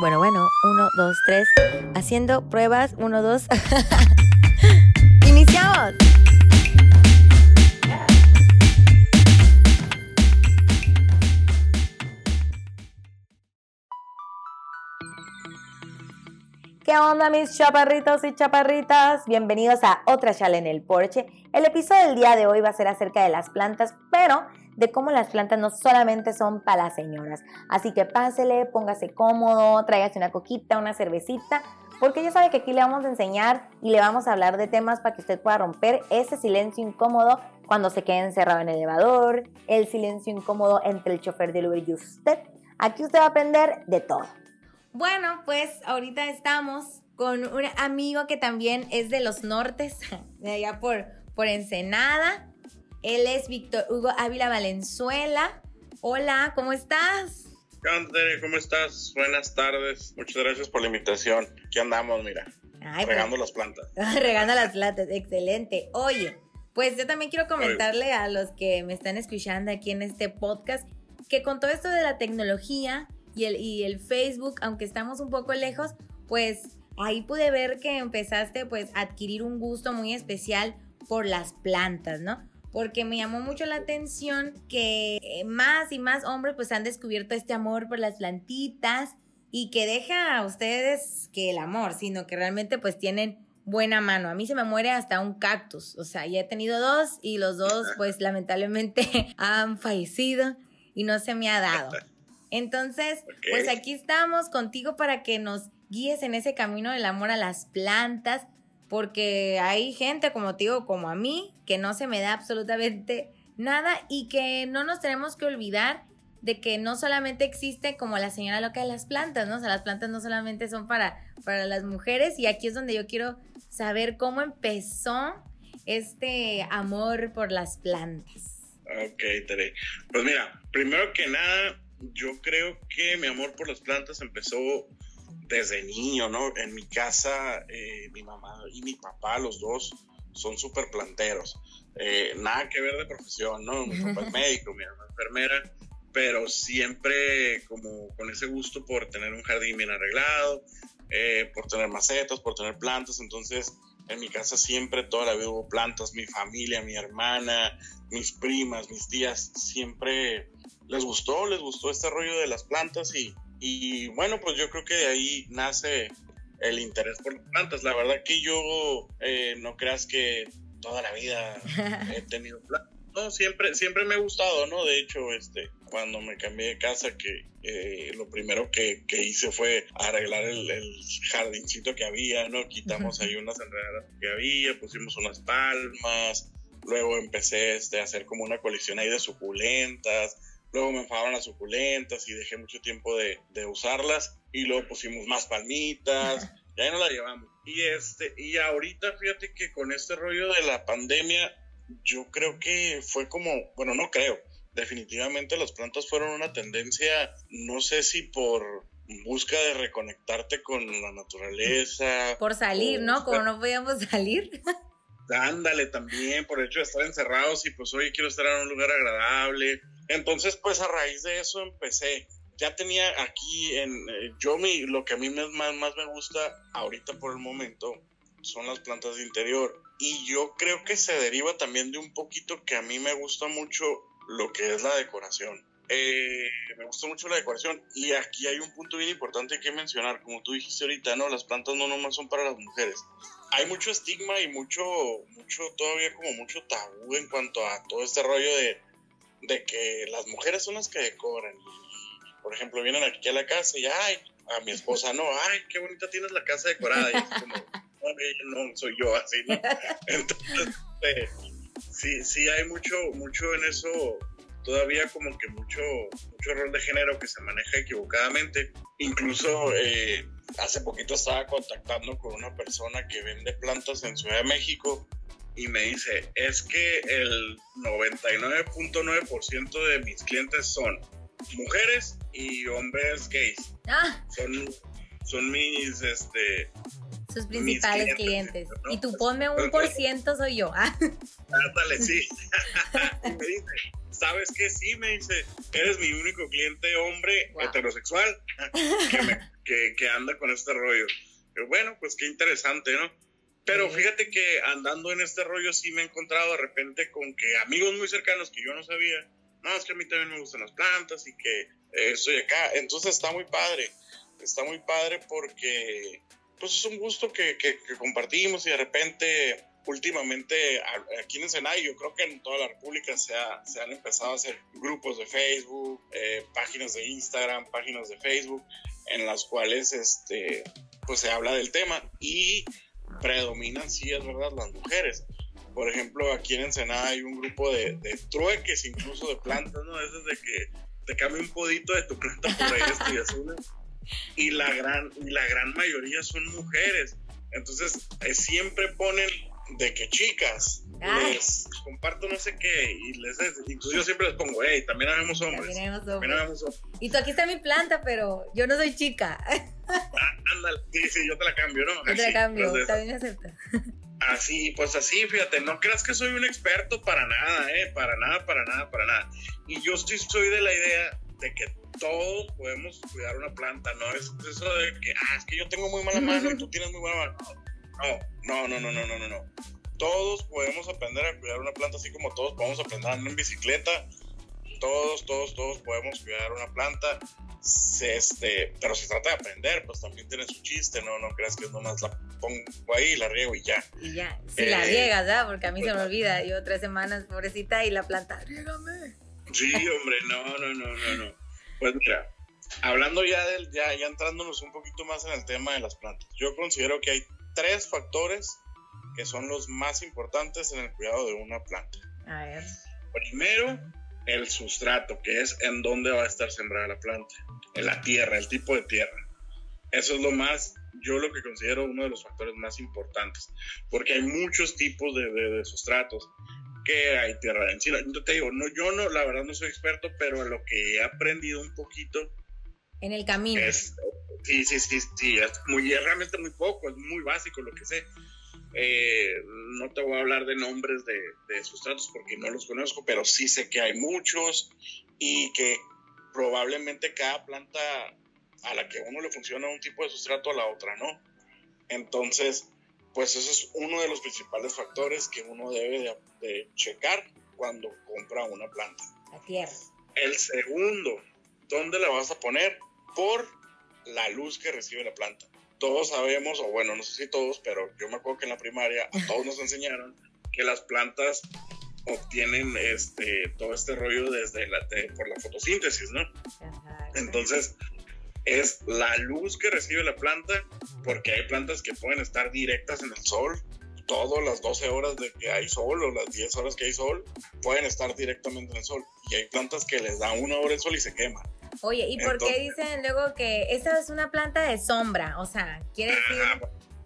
Bueno, bueno, uno, dos, tres. Haciendo pruebas, uno, dos. ¡Iniciamos! ¿Qué onda mis chaparritos y chaparritas? Bienvenidos a otra charla en el porche. El episodio del día de hoy va a ser acerca de las plantas, pero de cómo las plantas no solamente son para las señoras. Así que pásele, póngase cómodo, tráigase una coquita, una cervecita, porque ya sabe que aquí le vamos a enseñar y le vamos a hablar de temas para que usted pueda romper ese silencio incómodo cuando se quede encerrado en el elevador, el silencio incómodo entre el chofer del Uber y usted. Aquí usted va a aprender de todo. Bueno, pues ahorita estamos con un amigo que también es de los nortes, de allá por, por Ensenada. Él es Víctor Hugo Ávila Valenzuela. Hola, ¿cómo estás? ¿Qué onda, ¿Cómo estás? Buenas tardes. Muchas gracias por la invitación. Aquí andamos, mira. regando las plantas. regando las plantas, excelente. Oye, pues yo también quiero comentarle a los que me están escuchando aquí en este podcast que con todo esto de la tecnología, y el, y el Facebook, aunque estamos un poco lejos, pues ahí pude ver que empezaste pues a adquirir un gusto muy especial por las plantas, ¿no? Porque me llamó mucho la atención que eh, más y más hombres pues han descubierto este amor por las plantitas y que deja a ustedes que el amor, sino que realmente pues tienen buena mano. A mí se me muere hasta un cactus, o sea, ya he tenido dos y los dos pues lamentablemente han fallecido y no se me ha dado. Entonces, pues aquí estamos contigo para que nos guíes en ese camino del amor a las plantas, porque hay gente como te digo, como a mí, que no se me da absolutamente nada y que no nos tenemos que olvidar de que no solamente existe como la señora loca de las plantas, ¿no? O sea, las plantas no solamente son para, para las mujeres y aquí es donde yo quiero saber cómo empezó este amor por las plantas. Ok, Tere. Pues mira, primero que nada, yo creo que mi amor por las plantas empezó desde niño, ¿no? En mi casa, eh, mi mamá y mi papá, los dos, son súper planteros. Eh, nada que ver de profesión, ¿no? Mi papá es médico, mi mamá es enfermera, pero siempre como con ese gusto por tener un jardín bien arreglado, eh, por tener macetas, por tener plantas. Entonces, en mi casa siempre, toda la vida hubo plantas, mi familia, mi hermana, mis primas, mis tías, siempre les gustó, les gustó este rollo de las plantas y, y bueno, pues yo creo que de ahí nace el interés por las plantas. La verdad que yo eh, no creas que toda la vida he tenido plantas. No, siempre, siempre me ha gustado, ¿no? De hecho, este, cuando me cambié de casa, que eh, lo primero que, que, hice fue arreglar el, el, jardincito que había, ¿no? Quitamos ahí unas enredaderas que había, pusimos unas palmas, luego empecé este, a hacer como una colección ahí de suculentas, Luego me enfadaron las suculentas y dejé mucho tiempo de, de usarlas. Y luego pusimos más palmitas. y ahí nos la llevamos. Y, este, y ahorita fíjate que con este rollo de la pandemia, yo creo que fue como, bueno, no creo. Definitivamente las plantas fueron una tendencia, no sé si por busca de reconectarte con la naturaleza. Por salir, ¿no? Como no podíamos salir. Ándale también, por el hecho de estar encerrados y pues hoy quiero estar en un lugar agradable entonces, pues a raíz de eso empecé. Ya tenía aquí en eh, yo mi, lo que a mí más, más me gusta ahorita por el momento son las plantas de interior. Y yo creo que se deriva también de un poquito que a mí me gusta mucho lo que es la decoración. Eh, me gusta mucho la decoración y aquí hay un punto bien importante que mencionar, como tú dijiste ahorita, no, las plantas no nomás son para las mujeres. Hay mucho estigma y mucho, mucho todavía como mucho tabú en cuanto a todo este rollo de de que las mujeres son las que decoran. por ejemplo, vienen aquí a la casa y, ay, a mi esposa, no, ay, qué bonita tienes la casa decorada. Y es como, no, soy yo así, ¿no? Entonces, eh, sí, sí hay mucho, mucho en eso, todavía como que mucho, mucho rol de género que se maneja equivocadamente. Incluso eh, hace poquito estaba contactando con una persona que vende plantas en Ciudad de México y me dice, es que el 99.9% de mis clientes son mujeres y hombres gays. Ah. Son, son mis, este... Sus principales clientes. Y tú ponme un por ciento soy yo. Ah. Sí. y me dice, ¿sabes qué? Sí, me dice, eres mi único cliente hombre heterosexual que, que, anda con este rollo. bueno, pues qué interesante, ¿no? Pero fíjate que andando en este rollo sí me he encontrado de repente con que amigos muy cercanos que yo no sabía, no, es que a mí también me gustan las plantas y que estoy acá. Entonces está muy padre, está muy padre porque pues es un gusto que, que, compartimos y de repente últimamente aquí en Ensenada, yo creo que en toda la República se, se han empezado a hacer grupos de Facebook, eh, páginas de Instagram, páginas de Facebook, en las cuales este, pues se habla del tema y predominan, sí, es verdad, las mujeres. Por ejemplo, aquí en Ensenada hay un grupo de, trueques, incluso de plantas, ¿no? Eso es de que te cambia un podito de tu planta por esto y azul. Y la gran, y la gran mayoría son mujeres. Entonces, eh, siempre ponen de que chicas, les comparto no sé qué, y les yo siempre les pongo, hey, también habemos hombres. También hombres. Y tú aquí está mi planta, pero yo no soy chica. Ah, ándale, sí, sí, yo te la cambio, ¿no? Yo te la cambio, también me acepta. Así, pues así, fíjate, no creas que soy un experto para nada, ¿eh? Para nada, para nada, para nada. Y yo sí soy de la idea de que todos podemos cuidar una planta, no es eso de que, ah, es que yo tengo muy mala mano y tú tienes muy buena mano. No, no, no, no, no, no, no. Todos podemos aprender a cuidar una planta, así como todos podemos aprender a andar en bicicleta. Todos, todos, todos podemos cuidar una planta. este, pero se trata de aprender, pues también tiene su chiste, ¿no? No creas que es nomás la pongo ahí, la riego y ya. Y ya. Si la eh, riegas, ¿verdad? Porque a mí se me olvida. Yo tres semanas, pobrecita, y la planta, riégame. Sí, hombre, no, no, no, no, no. Pues mira, hablando ya del, ya, ya entrándonos un poquito más en el tema de las plantas, yo considero que hay tres factores que son los más importantes en el cuidado de una planta. A ver. Primero, el sustrato, que es en dónde va a estar sembrada la planta, en la tierra, el tipo de tierra. Eso es lo más, yo lo que considero uno de los factores más importantes, porque hay muchos tipos de, de, sustratos, que hay tierra de encina. Yo te digo, no, yo no, la verdad no soy experto, pero lo que he aprendido un poquito. En el camino. sí, sí, sí, sí, es, muy, realmente muy poco, es muy básico lo que sé. Eh, no te voy a hablar de nombres de, de, sustratos porque no los conozco, pero sí sé que hay muchos y que probablemente cada planta a la que uno le funciona un tipo de sustrato a la otra no. Entonces, pues eso es uno de los principales factores que uno debe de, checar cuando compra una planta. La tierra. El segundo, ¿dónde la vas a poner? Por la luz que recibe la planta. Todos sabemos, o bueno, no sé si todos, pero yo me acuerdo que en la primaria a todos nos enseñaron que las plantas obtienen este todo este rollo desde la por la fotosíntesis, ¿no? Entonces, es la luz que recibe la planta, porque hay plantas que pueden estar directas en el sol, todas las 12 horas de que hay sol o las 10 horas que hay sol, pueden estar directamente en el sol. Y hay plantas que les da una hora el sol y se queman. Oye, ¿y por qué dicen luego que esa es una planta de sombra? O sea, quiere decir...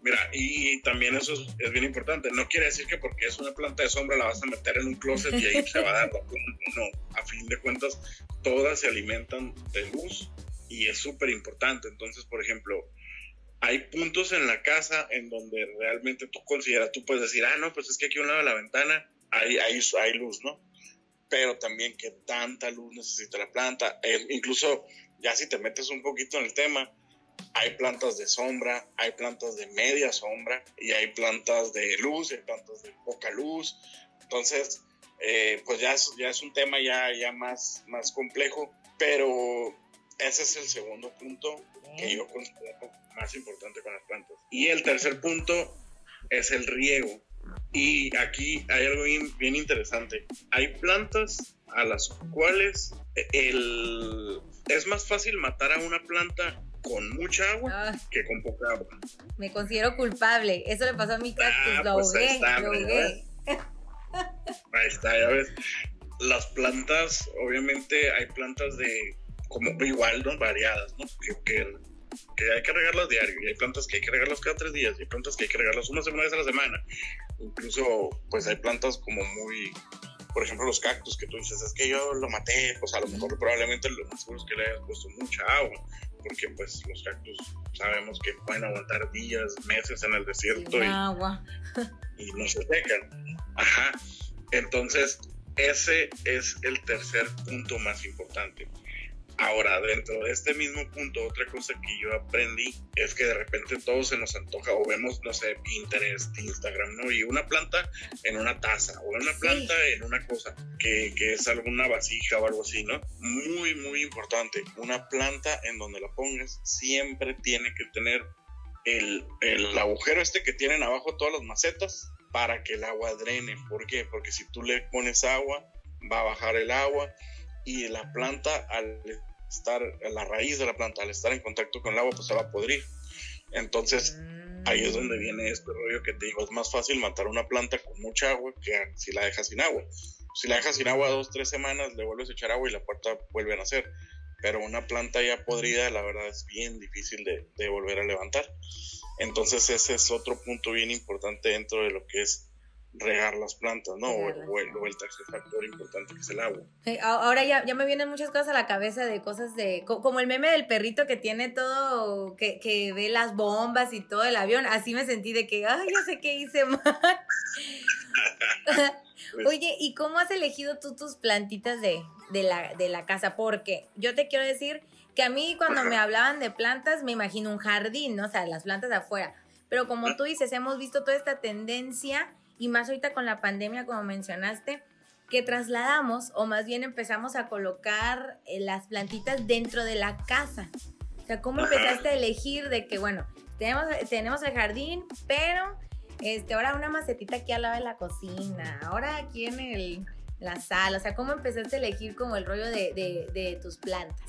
mira, y, también eso es, bien importante. No quiere decir que porque es una planta de sombra la vas a meter en un closet y ahí se va a dar la planta. No, a fin de cuentas, todas se alimentan de luz y es súper importante. Entonces, por ejemplo, hay puntos en la casa en donde realmente tú consideras, tú puedes decir, ah, no, pues es que aquí a un lado de la ventana hay, hay, hay luz, ¿no? Pero también qué tanta luz necesita la planta. Eh, incluso, ya si te metes un poquito en el tema, hay plantas de sombra, hay plantas de media sombra y hay plantas de luz, hay plantas de poca luz. Entonces, eh, pues ya es, ya es un tema ya, ya más, más complejo, pero ese es el segundo punto que yo considero más importante con las plantas. Y el tercer punto es el riego. Y aquí hay algo bien, interesante. Hay plantas a las cuales el, es más fácil matar a una planta con mucha agua ah. que con poca agua. Me considero culpable. Eso le pasó a mi cactus, ah, lo pues ahogué, ahogué. Ahí está, ya ves. Las plantas, obviamente hay plantas de como igual, ¿no? Variadas, ¿no? Que, que, hay que regarlas diario, y hay plantas que hay que regarlas cada tres días, y hay plantas que hay que regarlas una semana vez a la semana. Incluso, pues hay plantas como muy, por ejemplo, los cactus, que tú dices, es que yo lo maté, pues a lo mejor probablemente lo más seguro es que le hayas puesto mucha agua, porque pues los cactus sabemos que pueden aguantar días, meses en el desierto y, agua. y no se secan. Ajá. Entonces, ese es el tercer punto más importante. Ahora, dentro de este mismo punto, otra cosa que yo aprendí es que de repente todo se nos antoja o vemos, no sé, Pinterest, Instagram, ¿no? Y una planta en una taza o una planta en una cosa que, que, es alguna vasija o algo así, ¿no? Muy, muy importante. Una planta en donde la pongas siempre tiene que tener el, el agujero este que tienen abajo todas las macetas para que el agua drene. ¿Por qué? Porque si tú le pones agua, va a bajar el agua y la planta al estar, la raíz de la planta al estar en contacto con el agua, pues se va a podrir. Entonces, ahí es donde viene este rollo que te digo, es más fácil matar una planta con mucha agua que si la dejas sin agua. Si la dejas sin agua dos, tres semanas, le vuelves a echar agua y la puerta vuelve a nacer. Pero una planta ya podrida, la verdad es bien difícil de, de volver a levantar. Entonces ese es otro punto bien importante dentro de lo que es regar las plantas, ¿no? O, el, tercer factor importante que es el agua. ahora ya, ya me vienen muchas cosas a la cabeza de cosas de, como el meme del perrito que tiene todo, que, que ve las bombas y todo el avión, así me sentí de que, ay, yo sé qué hice mal. Oye, ¿y cómo has elegido tú tus plantitas de, de, la, de la casa? Porque yo te quiero decir que a mí cuando me hablaban de plantas me imagino un jardín, ¿no? O sea, las plantas de afuera. Pero como tú dices, hemos visto toda esta tendencia y más ahorita con la pandemia, como mencionaste, que trasladamos o más bien empezamos a colocar eh, las plantitas dentro de la casa. O sea, ¿cómo empezaste a elegir de que, bueno, tenemos, tenemos el jardín, pero este, ahora una macetita aquí al lado de la cocina, ahora aquí en el, la sala, o sea, ¿cómo empezaste a elegir como el rollo de, de, de tus plantas?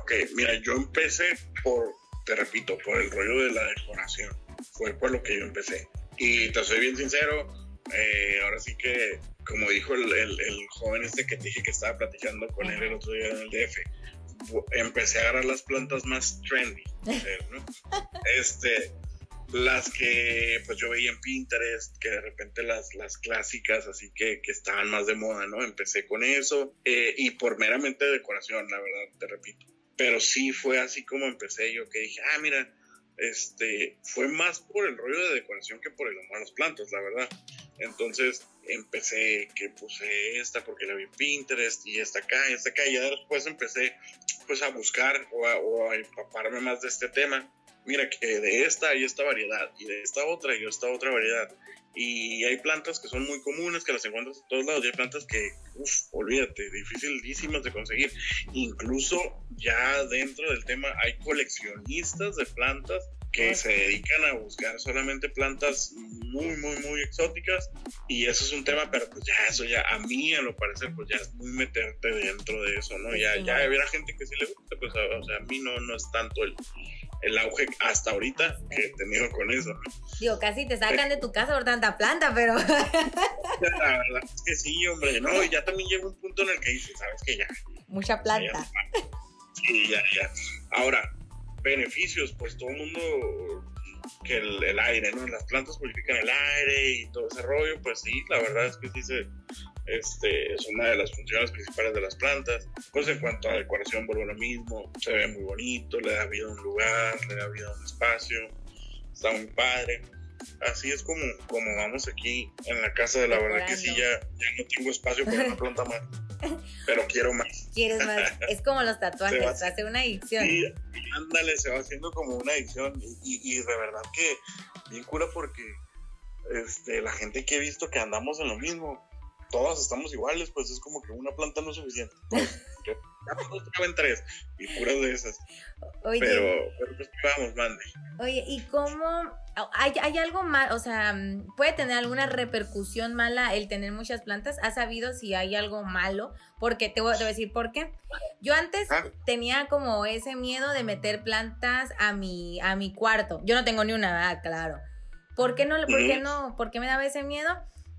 Ok, mira, yo empecé por, te repito, por el rollo de la decoración. Fue por lo que yo empecé. Y te soy bien sincero, eh, ahora sí que, como dijo el, el, joven este que te dije que estaba platicando con él el otro día en el DF, empecé a agarrar las plantas más trendy, ¿no? este, las que pues yo veía en Pinterest, que de repente las, las clásicas, así que, que estaban más de moda, ¿no? Empecé con eso eh, y por meramente decoración, la verdad, te repito. Pero sí fue así como empecé yo, que dije, ah, mira, este, fue más por el rollo de decoración que por el amor a las plantas, la verdad. Entonces empecé que puse esta porque la vi en Pinterest y esta acá y esta acá y ya después empecé pues a buscar o a, o a empaparme más de este tema. Mira que de esta hay esta variedad y de esta otra y esta otra variedad. Y hay plantas que son muy comunes, que las encuentras en todos lados. Y hay plantas que, uff, olvídate, dificilísimas de conseguir. Incluso ya dentro del tema hay coleccionistas de plantas que se dedican a buscar solamente plantas muy, muy, muy exóticas y eso es un tema, pero pues ya eso ya a mí a lo parecer pues ya es muy meterte dentro de eso, ¿no? Ya, ya habrá gente que sí le gusta, pues o sea, a mí no, no es tanto el, el auge hasta ahorita que he tenido con eso. Digo, casi te sacan de tu casa por tanta planta, pero... La verdad es que sí, hombre, no, ya también llega un punto en el que dices, sabes que ya... Mucha planta. sí, ya, ya. Ahora, beneficios, pues todo el mundo que el, aire, ¿no? Las plantas purifican el aire y todo ese rollo, pues sí, la verdad es que sí se, este, es una de las funciones principales de las plantas. Pues en cuanto a decoración, vuelvo lo mismo, se ve muy bonito, le da vida a un lugar, le da vida a un espacio, está muy padre. Así es como, como vamos aquí en la casa, de la verdad que sí, ya, ya no tengo espacio para una planta más, pero quiero más. Quieres más, es como los tatuajes, se hace una adicción. Sí, ándale, se va haciendo como una adicción y, y, de verdad que bien cura porque este, la gente que he visto que andamos en lo mismo, todas estamos iguales, pues es como que una planta no es suficiente. traen tres y puras de esas. Oye, pero, pero pues vamos, mande. Oye, ¿y cómo hay, hay algo mal, o sea, puede tener alguna repercusión mala el tener muchas plantas? ¿Has sabido si hay algo malo? Porque te voy, a decir por qué. Yo antes ah. tenía como ese miedo de meter plantas a mi, a mi cuarto. Yo no tengo ni una, claro. ¿Por qué no? ¿Por qué no? ¿Por qué me daba ese miedo?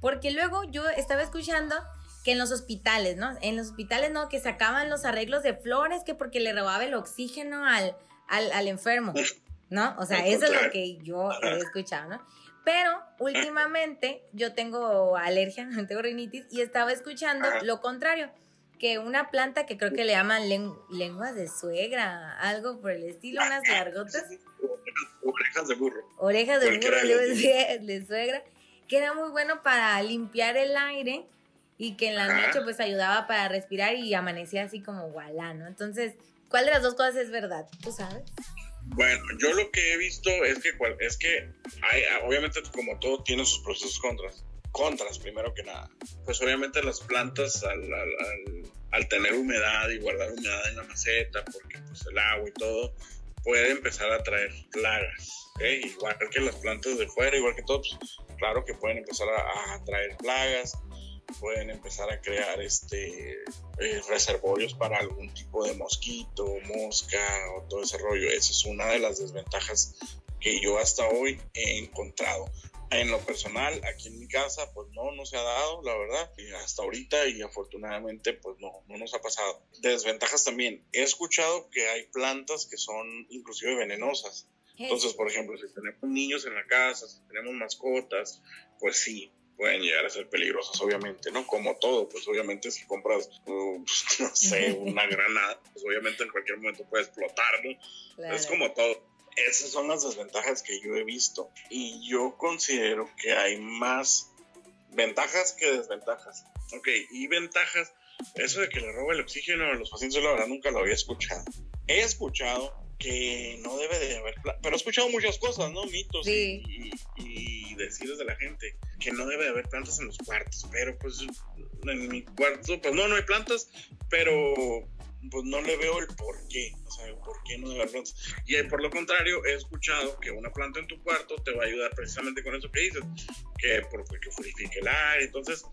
Porque luego yo estaba escuchando que en los hospitales, ¿no? En los hospitales, ¿no? Que sacaban los arreglos de flores, que porque le robaba el oxígeno al, al, enfermo, ¿no? O sea, eso es lo que yo he escuchado, ¿no? Pero últimamente yo tengo alergia, tengo rinitis y estaba escuchando lo contrario, que una planta que creo que le llaman lenguas de suegra, algo por el estilo, unas largotas. Orejas de burro. Orejas de burro, de suegra que era muy bueno para limpiar el aire y que en la noche pues ayudaba para respirar y amanecía así como gualá, ¿no? Entonces, ¿cuál de las dos cosas es verdad? ¿Tú sabes? Bueno, yo lo que he visto es que es que hay, obviamente como todo tiene sus procesos contras. Contras, primero que nada. Pues obviamente las plantas al, al, tener humedad y guardar humedad en la maceta, porque pues el agua y todo, puede empezar a traer plagas. Igual que las plantas de fuera, igual que todos, pues, claro que pueden empezar a, a traer plagas pueden empezar a crear este eh, reservorios para algún tipo de mosquito, mosca o todo ese rollo. Esa es una de las desventajas que yo hasta hoy he encontrado. En lo personal, aquí en mi casa, pues no, no se ha dado, la verdad, y hasta ahorita y afortunadamente, pues no, no nos ha pasado. Desventajas también. He escuchado que hay plantas que son inclusive venenosas. Entonces, por ejemplo, si tenemos niños en la casa, si tenemos mascotas, pues sí, pueden llegar a ser peligrosas, obviamente, ¿no? Como todo, pues obviamente si compras, uh, no sé, una granada, pues obviamente en cualquier momento puede explotar, ¿no? Es como todo. Esas son las desventajas que yo he visto y yo considero que hay más ventajas que desventajas. Ok, y ventajas, eso de que le roba el oxígeno a los pacientes, la verdad nunca lo había escuchado. He escuchado que no debe de haber, pero he escuchado muchas cosas, ¿no? Mitos y, y, decires de la gente que no debe de haber plantas en los cuartos, pero pues en mi cuarto, pues no, no hay plantas, pero pues no le veo el por qué, o sea, por qué no debe haber plantas. Y por lo contrario, he escuchado que una planta en tu cuarto te va a ayudar precisamente con eso que dices, que porque purifique el aire, entonces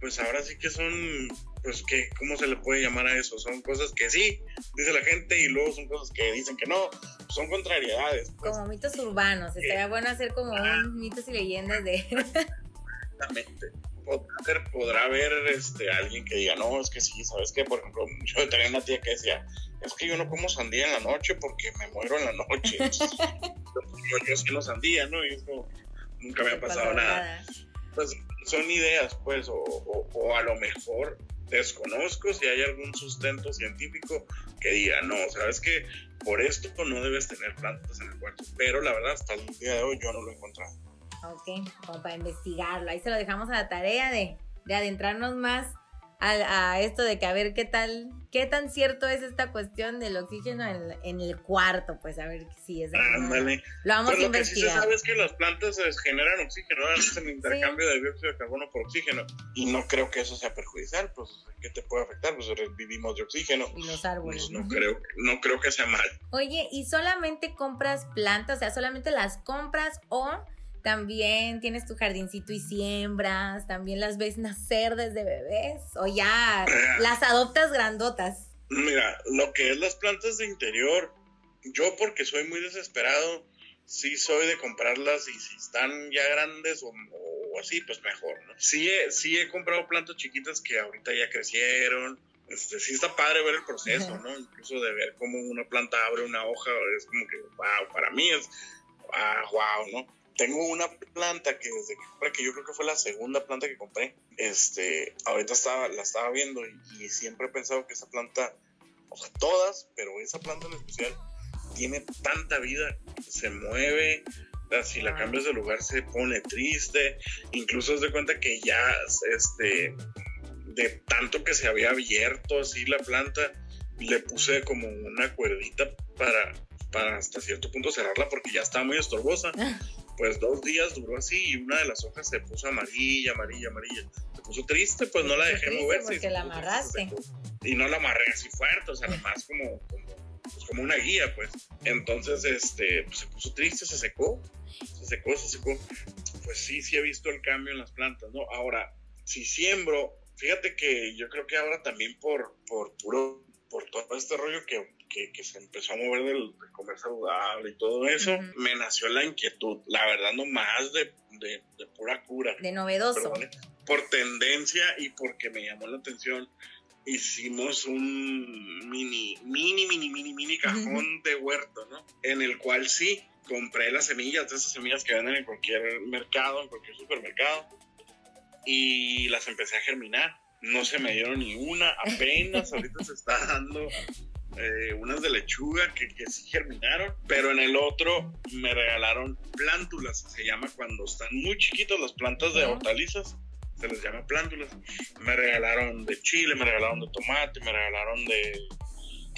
pues ahora sí que son, pues que, ¿cómo se le puede llamar a eso? Son cosas que sí, dice la gente, y luego son cosas que dicen que no, son contrariedades. Pues. Como mitos urbanos, estaría bueno hacer como un mitos y leyendas de... Exactamente. Podrá, podrá haber este, alguien que diga, no, es que sí, ¿sabes qué? Por ejemplo, yo tenía una tía que decía, es que yo no como sandía en la noche porque me muero en la noche. yo, yo, sí no sandía, ¿no? Y eso nunca me ha pasado nada. Pues son ideas, pues, o, a lo mejor desconozco si hay algún sustento científico que diga, no, sabes que por esto no debes tener plantas en el cuarto, pero la verdad hasta el día de hoy yo no lo he encontrado. Ok, como para investigarlo, ahí se lo dejamos a la tarea de, de adentrarnos más a, esto de que a ver qué tal, qué tan cierto es esta cuestión del oxígeno en, el cuarto, pues a ver si es Ándale. Lo vamos a investigar. Lo que sí se sabe es que las plantas generan oxígeno, hacen intercambio de dióxido de carbono por oxígeno y no creo que eso sea perjudicial, pues ¿qué te puede afectar? Pues vivimos de oxígeno. Y los árboles. Pues, no creo, no creo que sea mal. Oye, ¿y solamente compras plantas, o sea, solamente las compras o también tienes tu jardincito y siembras, también las ves nacer desde bebés o ya las adoptas grandotas. Mira, lo que es las plantas de interior, yo porque soy muy desesperado, sí soy de comprarlas y si están ya grandes o, así, pues mejor, ¿no? Sí he, sí he comprado plantas chiquitas que ahorita ya crecieron, este, sí está padre ver el proceso, ¿no? Incluso de ver cómo una planta abre una hoja, es como que, wow, para mí es, ah, wow, ¿no? Tengo una planta que desde que compré, que yo creo que fue la segunda planta que compré, este, ahorita estaba, la estaba viendo y, siempre he pensado que esa planta, o sea, todas, pero esa planta en especial, tiene tanta vida, se mueve, si la cambias de lugar se pone triste, incluso se de cuenta que ya, este, de tanto que se había abierto así la planta, le puse como una cuerdita para, para hasta cierto punto cerrarla porque ya estaba muy estorbosa. pues dos días duró así y una de las hojas se puso amarilla, amarilla, amarilla. Se puso triste, pues no la dejé mover. Porque la amarraste. Y no la amarré así fuerte, o sea, más como, como, pues como una guía, pues. Entonces, este, pues se puso triste, se secó, se secó, se secó. Pues sí, sí he visto el cambio en las plantas, ¿no? Ahora, si siembro, fíjate que yo creo que ahora también por, por puro, por todo este rollo que que, se empezó a mover del, comer saludable y todo eso, me nació la inquietud, la verdad no más de, de, pura cura. De novedoso. por tendencia y porque me llamó la atención, hicimos un mini, mini, mini, mini, mini cajón de huerto, ¿no? En el cual sí, compré las semillas, de esas semillas que venden en cualquier mercado, en cualquier supermercado, y las empecé a germinar. No se me dieron ni una, apenas ahorita se está dando eh, unas de lechuga que, que, sí germinaron, pero en el otro me regalaron plántulas, se llama cuando están muy chiquitas las plantas de hortalizas, se les llama plántulas. Me regalaron de chile, me regalaron de tomate, me regalaron de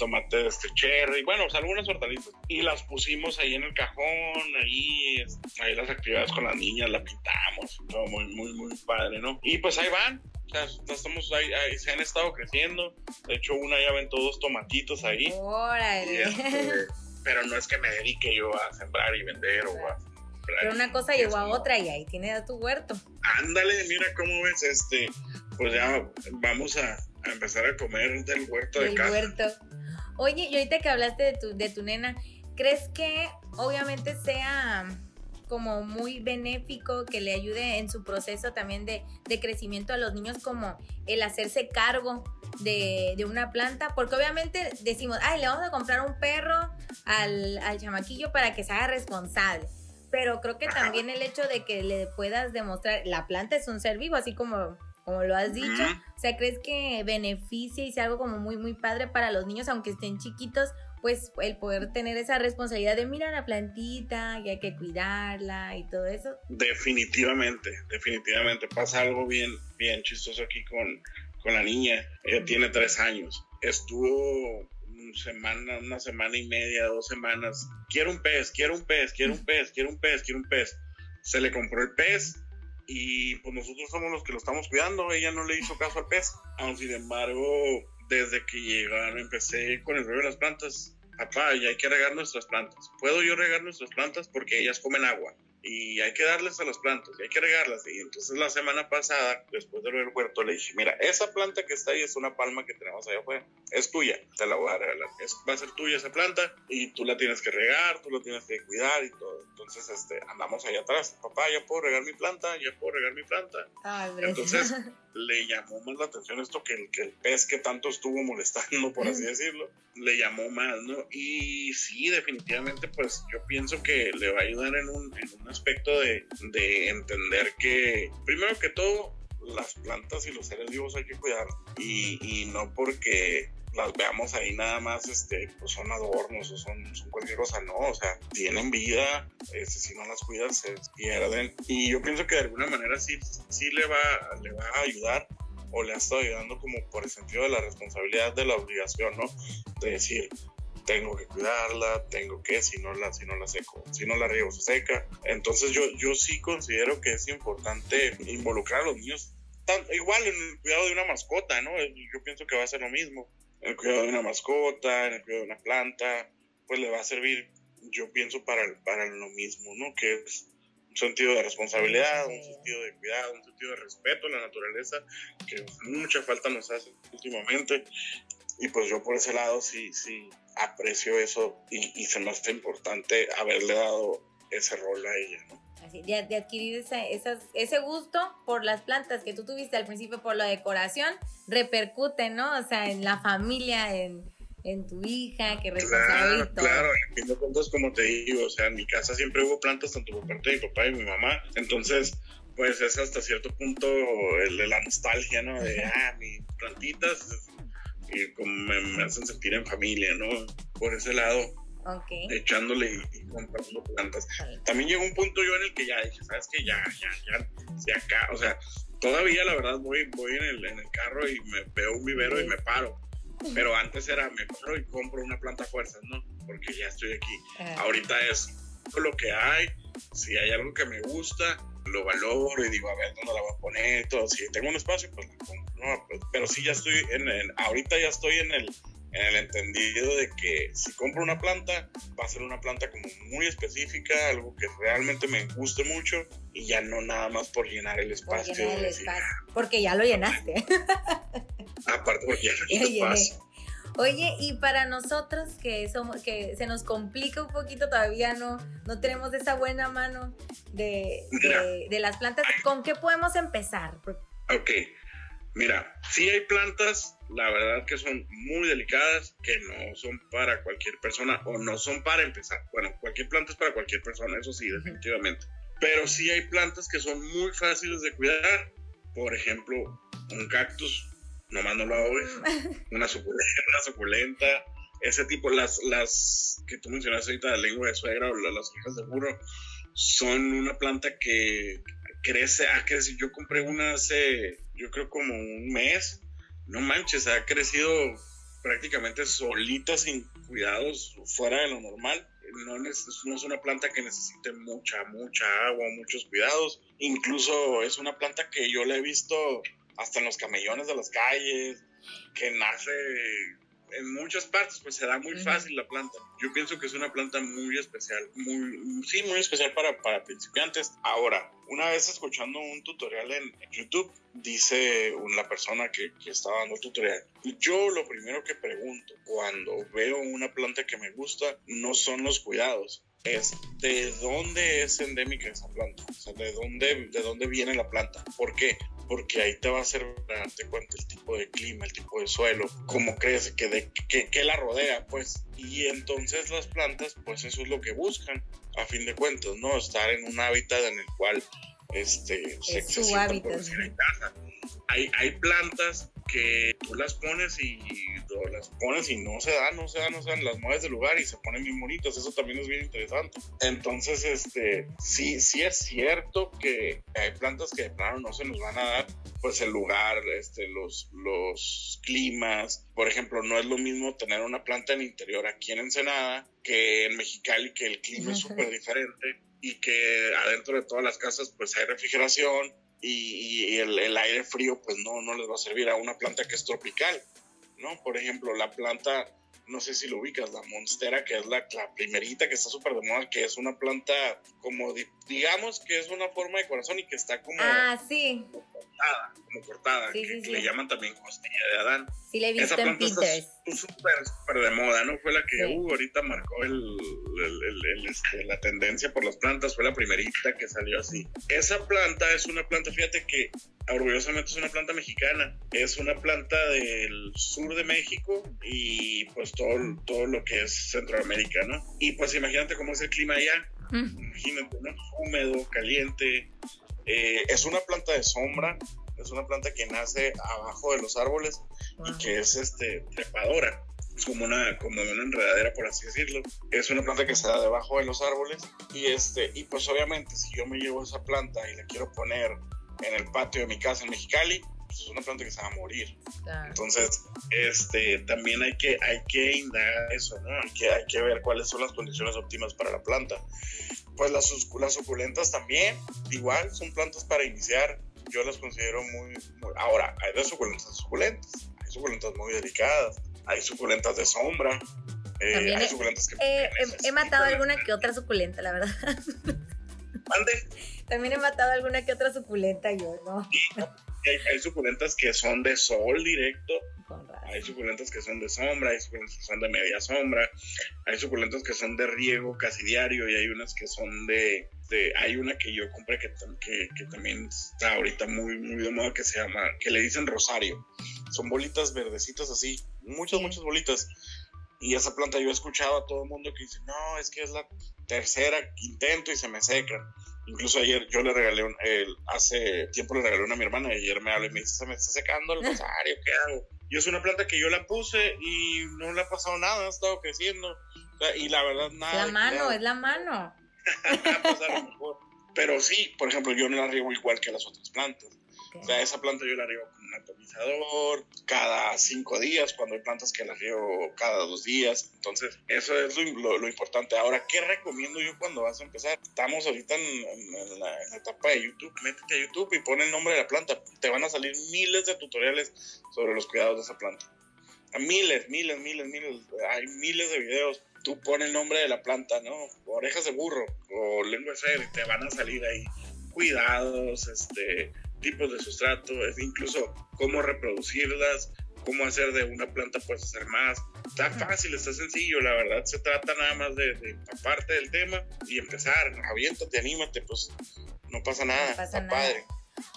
tomate de este cherry, bueno, algunas hortalizas. Y las pusimos ahí en el cajón, ahí, ahí las actividades con las niñas, la pintamos, todo muy, muy, muy padre, ¿no? Y pues ahí van, o sea, estamos ahí, se han estado creciendo. De hecho, una ya ven todos tomatitos ahí. Órale. Este, pero no es que me dedique yo a sembrar y vender o a pero una cosa llegó a otra y ahí tiene tu huerto. Ándale, mira cómo ves este. Pues ya vamos a, empezar a comer del huerto de casa. huerto. Oye, y ahorita que hablaste de tu, de tu nena, ¿crees que obviamente sea como muy benéfico, que le ayude en su proceso también de, de crecimiento a los niños, como el hacerse cargo de, de, una planta? Porque obviamente decimos, ay, le vamos a comprar un perro al, al chamaquillo para que se haga responsable pero creo que también el hecho de que le puedas demostrar, la planta es un ser vivo, así como, como lo has dicho, o sea, ¿crees que beneficia y sea algo como muy, muy padre para los niños, aunque estén chiquitos? Pues el poder tener esa responsabilidad de mirar la plantita y hay que cuidarla y todo eso. Definitivamente, definitivamente. Pasa algo bien, bien chistoso aquí con, con la niña. Ella tiene tres años. Estuvo semana, una semana y media, dos semanas. Quiero un pez, quiero un pez, quiero un pez, quiero un pez, quiero un pez. Se le compró el pez y pues nosotros somos los que lo estamos cuidando. Ella no le hizo caso al pez. Aún sin embargo, desde que llegaron empecé con el rollo de las plantas. Papá, ya hay que regar nuestras plantas. ¿Puedo yo regar nuestras plantas? Porque ellas comen agua y hay que darles a las plantas, y hay que regarlas. Y entonces la semana pasada, después de ver el huerto, le dije, mira, esa planta que está ahí es una palma que tenemos allá afuera, es tuya, te la voy a regalar, va a ser tuya esa planta y tú la tienes que regar, tú la tienes que cuidar y todo. Entonces, este, andamos allá atrás, papá, ya puedo regar mi planta, ya puedo regar mi planta. entonces, le llamó más la atención esto que el, que el pez que tanto estuvo molestando, por así decirlo, le llamó más, ¿no? Y sí, definitivamente, pues yo pienso que le va a ayudar en un, en un aspecto de, de entender que, primero que todo, las plantas y los seres vivos hay que cuidar. Y, y no porque las veamos ahí nada más, este, pues son adornos o son, son cualquier cosa, no, o sea, tienen vida, este, si no las cuidas se pierden. Y yo pienso que de alguna manera sí, sí le, va, le va a ayudar o le ha estado ayudando como por el sentido de la responsabilidad de la obligación, ¿no? De decir, tengo que cuidarla, tengo que, si no la, si no la seco, si no la riego se seca. Entonces yo, yo sí considero que es importante involucrar a los niños, igual en el cuidado de una mascota, ¿no? Yo pienso que va a ser lo mismo el cuidado de una mascota, en el cuidado de una planta, pues le va a servir, yo pienso, para, para lo mismo, ¿no? Que es un sentido de responsabilidad, un sentido de cuidado, un sentido de respeto a la naturaleza, que mucha falta nos hace últimamente. Y pues yo por ese lado sí, sí aprecio eso y, y se me hace importante haberle dado ese rol a ella, ¿no? De, adquirir esa, ese gusto por las plantas que tú tuviste al principio por la decoración, repercute, ¿no? O sea, en la familia, en, tu hija, que Claro, claro, en fin de cuentas, como te digo, o sea, en mi casa siempre hubo plantas, tanto por parte de mi papá y mi mamá, entonces, pues es hasta cierto punto el de la nostalgia, ¿no? De, ah, mis plantitas, y como me hacen sentir en familia, ¿no? Por ese lado echándole y, comprando plantas. También llegó un punto yo en el que ya dije, ¿sabes qué? Ya, ya, ya, ya acá, o sea, todavía la verdad voy, voy en, el, en el carro y me veo un vivero y me paro. Pero antes era, me paro y compro una planta a fuerzas, ¿no? Porque ya estoy aquí. Ahorita es lo que hay, si hay algo que me gusta, lo valoro y digo, a ver, ¿dónde la voy a poner? Todo. Si tengo un espacio, pues la compro. ¿no? Pues, pero sí, ya estoy en, en, ahorita ya estoy en el, en el entendido de que si compro una planta, va a ser una planta como muy específica, algo que realmente me guste mucho y ya no nada más por llenar el espacio. porque ya lo llenaste. Aparte porque ya lo llenaste. Oye, y para nosotros que somos, que se nos complica un poquito, todavía no, no tenemos esa buena mano de, de, las plantas, ¿con qué podemos empezar? Ok, Mira, sí hay plantas, la verdad que son muy delicadas, que no son para cualquier persona o no son para empezar. Bueno, cualquier planta es para cualquier persona, eso sí, definitivamente. Pero sí hay plantas que son muy fáciles de cuidar. Por ejemplo, un cactus, nomás no lo hago, una suculenta, una suculenta, ese tipo, las, las que tú mencionaste ahorita, la lengua de suegra o las, hijas de burro, son una planta que crece, ha crecido. Yo compré una hace, yo creo como un mes. No manches, ha crecido prácticamente solita, sin cuidados, fuera de lo normal. No, no, es una planta que necesite mucha, mucha agua, muchos cuidados. Incluso es una planta que yo la he visto hasta en los camellones de las calles, que nace en muchas partes, pues se da muy fácil la planta. Yo pienso que es una planta muy especial, muy, sí, muy especial para, para principiantes. Ahora, una vez escuchando un tutorial en, YouTube, dice una persona que, que estaba dando el tutorial, yo lo primero que pregunto cuando veo una planta que me gusta no son los cuidados, es de dónde es endémica esa planta, o sea, de dónde, de dónde viene la planta. ¿Por qué? Porque ahí te va a hacer darte cuenta el tipo de clima, el tipo de suelo, cómo crece, que, de, que, la rodea, pues. Y entonces las plantas, pues eso es lo que buscan, a fin de cuentas, ¿no? Estar en un hábitat en el cual este, es se, su hábitat. Hay, hay plantas que tú las pones y las pones y no se dan, no se dan, no se dan, las mueves del lugar y se ponen bien bonitas, eso también es bien interesante. Entonces, este, sí, sí es cierto que hay plantas que de plano no se nos van a dar, pues el lugar, este, los, los climas, por ejemplo, no es lo mismo tener una planta en el interior aquí en Ensenada que en Mexicali, que el clima es súper diferente y que adentro de todas las casas pues hay refrigeración y, el, aire frío pues no, no les va a servir a una planta que es tropical, ¿no? Por ejemplo, la planta, no sé si lo ubicas, la monstera, que es la, la primerita que está súper de moda, que es una planta como, digamos que es una forma de corazón y que está como... Ah, sí. Cortada, como cortada, que, le llaman también costilla de Adán. Sí, le he visto Esa planta Está súper, súper de moda, ¿no? Fue la que uh, ahorita marcó el, este, la tendencia por las plantas, fue la primerita que salió así. Esa planta es una planta, fíjate que orgullosamente es una planta mexicana, es una planta del sur de México y pues todo, todo lo que es Centroamérica, ¿no? Y pues imagínate cómo es el clima allá, mm. imagínate, ¿no? Húmedo, caliente, eh, es una planta de sombra, es una planta que nace abajo de los árboles y que es este trepadora es como una, como una enredadera, por así decirlo. Es una planta que se da debajo de los árboles y, este, y pues obviamente si yo me llevo esa planta y la quiero poner en el patio de mi casa en Mexicali, pues es una planta que se va a morir. Entonces, este, también hay que, hay que indagar eso, ¿no? Hay que, hay que ver cuáles son las condiciones óptimas para la planta. Pues las, las suculentas también, igual, son plantas para iniciar. Yo las considero muy, muy ahora, hay de suculentas suculentas, hay suculentas muy delicadas hay suculentas de sombra. Eh, hay suculentas que. Eh, he, matado alguna que otra suculenta, la verdad. ¿Mande? También he matado alguna que otra suculenta yo, ¿no? Hay, suculentas que son de sol directo, hay suculentas que son de sombra, hay suculentas que son de media sombra, hay suculentas que son de riego casi diario y hay unas que son de... hay una que yo compré que, que, que, también está ahorita muy, muy de moda que se llama, que le dicen rosario. Son bolitas verdecitas así, muchas, muchas bolitas. Y esa planta yo he escuchado a todo el mundo que dice, no, es que es la tercera intento y se me seca. Incluso ayer yo le regalé, un, hace tiempo le regalé una a mi hermana y ayer me habla y me dice, se me está secando el rosario, ¿qué hago? Y es una planta que yo la puse y no le ha pasado nada, ha estado creciendo. y la verdad, nada. La mano, es la mano. pues a lo mejor. Pero sí, por ejemplo, yo no la riego igual que las otras plantas. O sea, esa planta yo la riego cada cinco días, cuando hay plantas que la riego cada dos días. Entonces, eso es lo, importante. Ahora, ¿qué recomiendo yo cuando vas a empezar? Estamos ahorita en, la, etapa de YouTube. Métete a YouTube y pon el nombre de la planta. Te van a salir miles de tutoriales sobre los cuidados de esa planta. Miles, miles, miles, miles. Hay miles de videos tú pones el nombre de la planta, ¿no? Orejas de burro o lengua de ser, y te van a salir ahí cuidados, este, tipos de sustrato, es incluso cómo reproducirlas, cómo hacer de una planta puedes hacer más. Está fácil, está sencillo, la verdad. Se trata nada más de, de aparte del tema y empezar. Aviéntate, anímate, pues no pasa nada. está padre.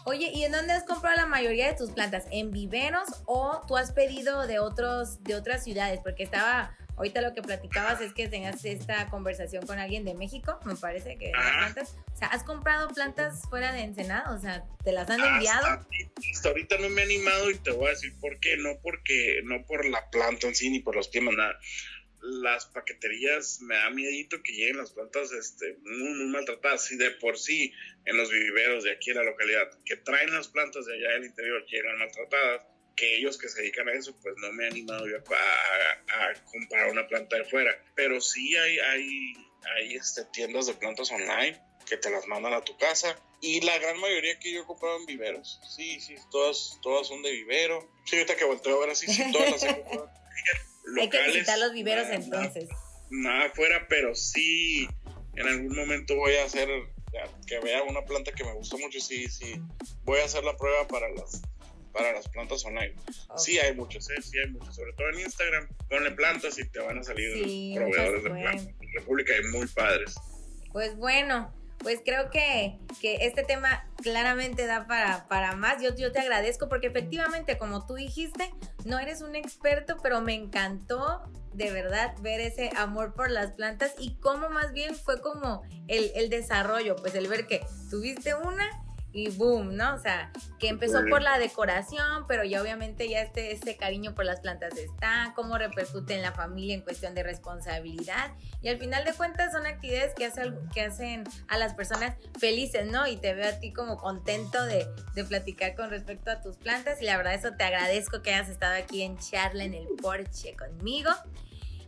Oye, ¿y en dónde has comprado la mayoría de tus plantas? ¿En viveros o tú has pedido de otros de otras ciudades? Porque estaba Ahorita lo que platicabas es que tengas esta conversación con alguien de México, me parece que plantas. O sea, ¿has comprado plantas fuera de Ensenada? O sea, ¿te las han enviado? Hasta, ahorita no me he animado y te voy a decir por qué. No porque, no por la planta en sí ni por los temas, nada. las paqueterías me da miedito que lleguen las plantas este, muy, maltratadas. Y de por sí, en los viveros de aquí en la localidad, que traen las plantas de allá del interior, llegan maltratadas, que ellos que se dedican a eso, pues no me he animado yo a, comprar una planta de fuera. Pero sí hay, hay, hay este, tiendas de plantas online que te las mandan a tu casa. Y la gran mayoría que yo he comprado en viveros. Sí, sí, todas, todas son de vivero. Sí, ahorita que volteo a ver así, sí, todas las he comprado. Hay que visitar los viveros entonces. Nada, afuera, pero sí, en algún momento voy a hacer, que vea una planta que me gustó mucho, sí, sí, voy a hacer la prueba para las para las plantas online. Sí hay muchos, ¿eh? sí hay muchos, sobre todo en Instagram, ponle plantas y te van a salir proveedores de plantas. En República hay muy padres. Pues bueno, pues creo que, que, este tema claramente da para, para más. Yo, yo te agradezco porque efectivamente, como tú dijiste, no eres un experto, pero me encantó de verdad ver ese amor por las plantas y cómo más bien fue como el, el desarrollo, pues el ver que tuviste una y boom, ¿no? O sea, que empezó por la decoración, pero ya obviamente ya este, este cariño por las plantas está, cómo repercute en la familia en cuestión de responsabilidad. Y al final de cuentas son actividades que, que hacen a las personas felices, ¿no? Y te veo a ti como contento de, de platicar con respecto a tus plantas. Y la verdad eso te agradezco que hayas estado aquí en charla en el porche conmigo.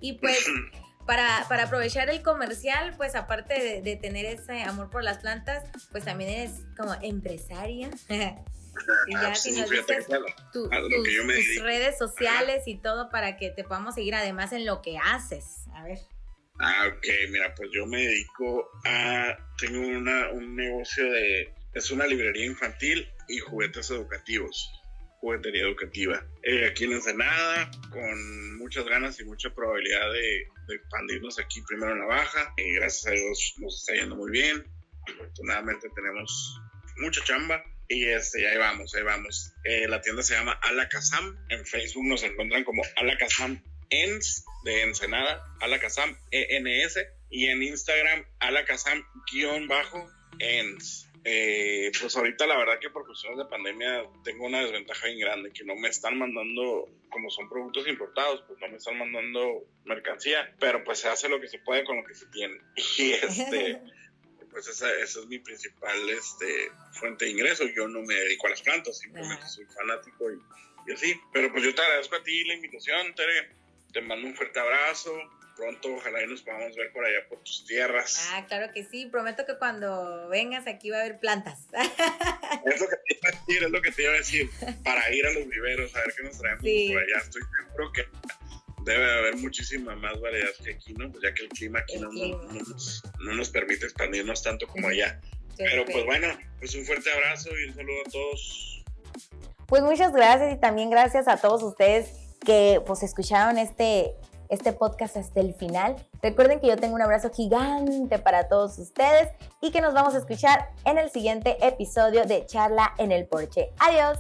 Y pues... para, para aprovechar el comercial, pues aparte de, tener ese amor por las plantas, pues también eres como empresaria. y ya si nos dices tus redes sociales y todo para que te podamos seguir además en lo que haces. A ver. Ah, ok, mira, pues yo me dedico a, tengo una, un negocio de, es una librería infantil y juguetes educativos juguetería educativa. Eh, aquí en Ensenada, con muchas ganas y mucha probabilidad de, expandirnos aquí primero en la baja. y gracias a Dios nos está yendo muy bien. Afortunadamente tenemos mucha chamba. Y este, ahí vamos, ahí vamos. Eh, la tienda se llama Alakazam. En Facebook nos encuentran como Alakazam ENS de Ensenada, Alakazam ENS. Y en Instagram, Alakazam-ENS. Eh, pues ahorita la verdad que por cuestiones de pandemia tengo una desventaja bien grande, que no me están mandando, como son productos importados, pues no me están mandando mercancía, pero pues se hace lo que se puede con lo que se tiene. Y este, pues esa, esa, es mi principal este, fuente de ingreso. Yo no me dedico a las plantas, simplemente soy fanático y, y así. Pero pues yo te agradezco a ti la invitación, Tere. Te mando un fuerte abrazo pronto ojalá y nos podamos ver por allá por tus tierras. Ah, claro que sí, prometo que cuando vengas aquí va a haber plantas. Es lo que te iba a decir, es lo que te iba a decir, para ir a los viveros, a ver qué nos traemos por allá. Estoy seguro que debe haber muchísima más variedad que aquí, ¿no? Pues ya que el clima aquí no, nos, permite expandirnos tanto como allá. Pero pues bueno, pues un fuerte abrazo y un saludo a todos. Pues muchas gracias y también gracias a todos ustedes que pues escucharon este este podcast hasta el final. Recuerden que yo tengo un abrazo gigante para todos ustedes y que nos vamos a escuchar en el siguiente episodio de Charla en el Porche. Adiós.